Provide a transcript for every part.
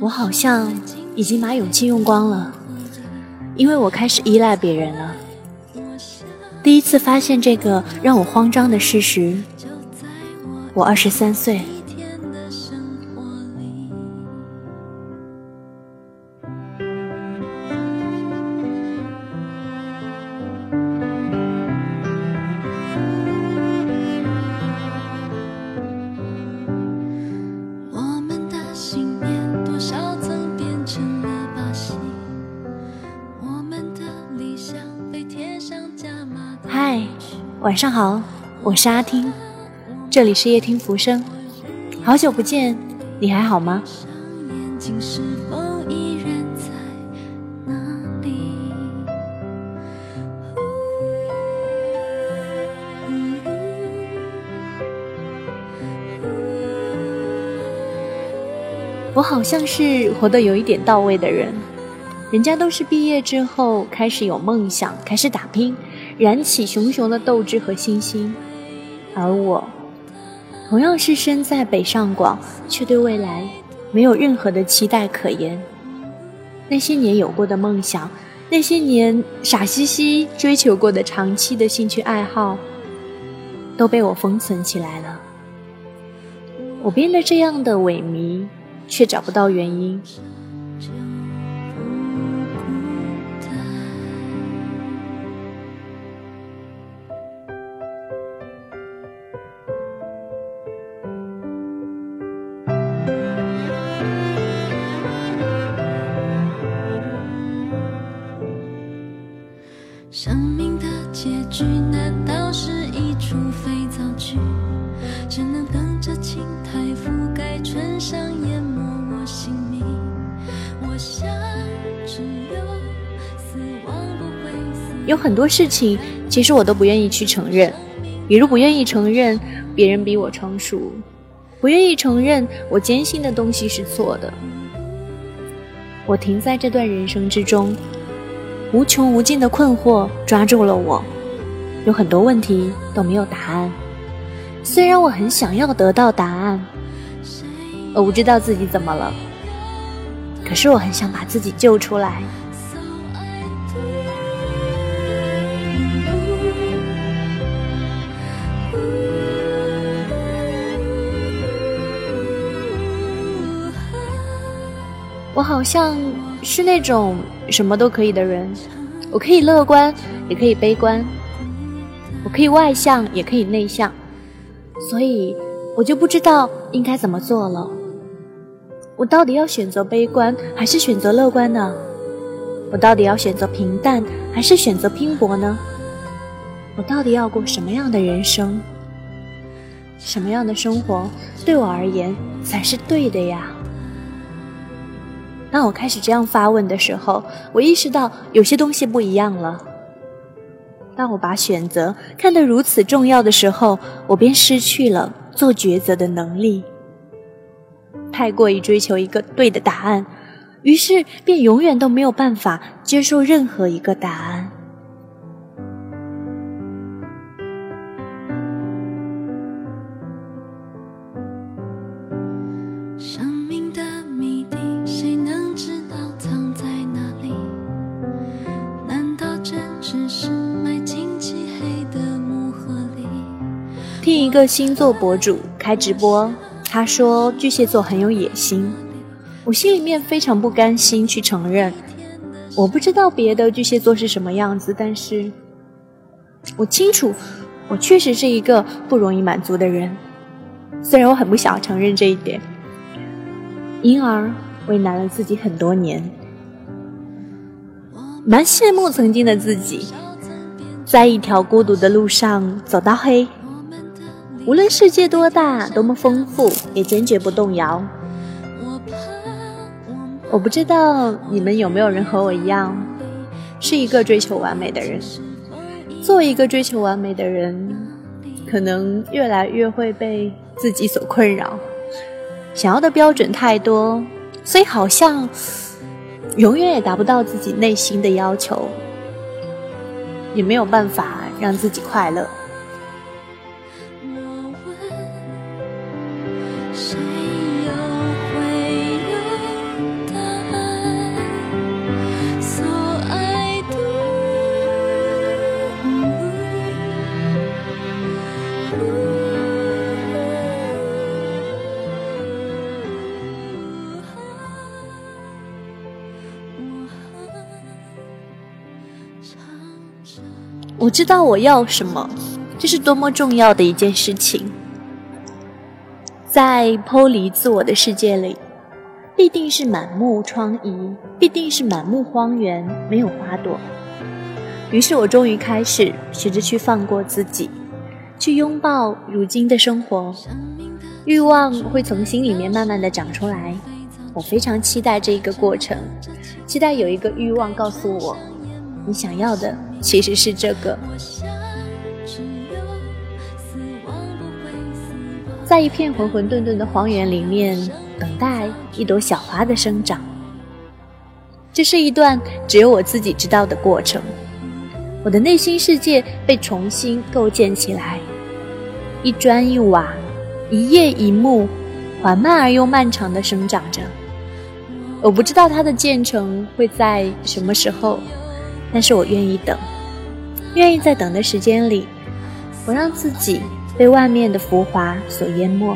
我好像已经把勇气用光了，因为我开始依赖别人了。第一次发现这个让我慌张的事实，我二十三岁。晚上好，我是阿听，这里是夜听浮生。好久不见，你还好吗？我好像是活得有一点到位的人，人家都是毕业之后开始有梦想，开始打拼。燃起熊熊的斗志和信心，而我同样是身在北上广，却对未来没有任何的期待可言。那些年有过的梦想，那些年傻兮兮追求过的长期的兴趣爱好，都被我封存起来了。我变得这样的萎靡，却找不到原因。有很多事情，其实我都不愿意去承认，比如不愿意承认别人比我成熟，不愿意承认我坚信的东西是错的。我停在这段人生之中。无穷无尽的困惑抓住了我，有很多问题都没有答案。虽然我很想要得到答案，我不知道自己怎么了，可是我很想把自己救出来。我好像是那种什么都可以的人，我可以乐观，也可以悲观，我可以外向，也可以内向，所以我就不知道应该怎么做了。我到底要选择悲观还是选择乐观呢？我到底要选择平淡还是选择拼搏呢？我到底要过什么样的人生？什么样的生活对我而言才是对的呀？当我开始这样发问的时候，我意识到有些东西不一样了。当我把选择看得如此重要的时候，我便失去了做抉择的能力。太过于追求一个对的答案，于是便永远都没有办法接受任何一个答案。听一个星座博主开直播，他说巨蟹座很有野心，我心里面非常不甘心去承认。我不知道别的巨蟹座是什么样子，但是我清楚，我确实是一个不容易满足的人。虽然我很不想承认这一点，因而为难了自己很多年。蛮羡慕曾经的自己，在一条孤独的路上走到黑。无论世界多大，多么丰富，也坚决不动摇。我不知道你们有没有人和我一样，是一个追求完美的人。作为一个追求完美的人，可能越来越会被自己所困扰，想要的标准太多，所以好像永远也达不到自己内心的要求，也没有办法让自己快乐。我知道我要什么，这是多么重要的一件事情。在剖离自我的世界里，必定是满目疮痍，必定是满目荒原，没有花朵。于是我终于开始学着去放过自己，去拥抱如今的生活。欲望会从心里面慢慢的长出来，我非常期待这一个过程，期待有一个欲望告诉我，你想要的其实是这个。在一片混混沌沌的荒原里面，等待一朵小花的生长。这是一段只有我自己知道的过程。我的内心世界被重新构建起来，一砖一瓦，一叶一木，缓慢而又漫长的生长着。我不知道它的建成会在什么时候，但是我愿意等，愿意在等的时间里，我让自己。被外面的浮华所淹没。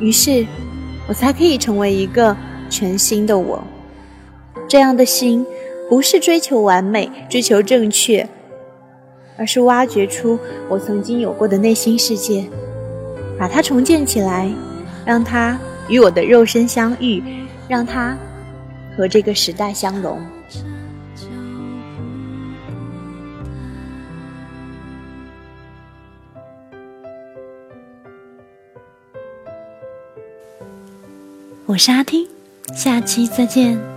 于是，我才可以成为一个全新的我。这样的心，不是追求完美、追求正确，而是挖掘出我曾经有过的内心世界。把它重建起来，让它与我的肉身相遇，让它和这个时代相融。我是阿听，下期再见。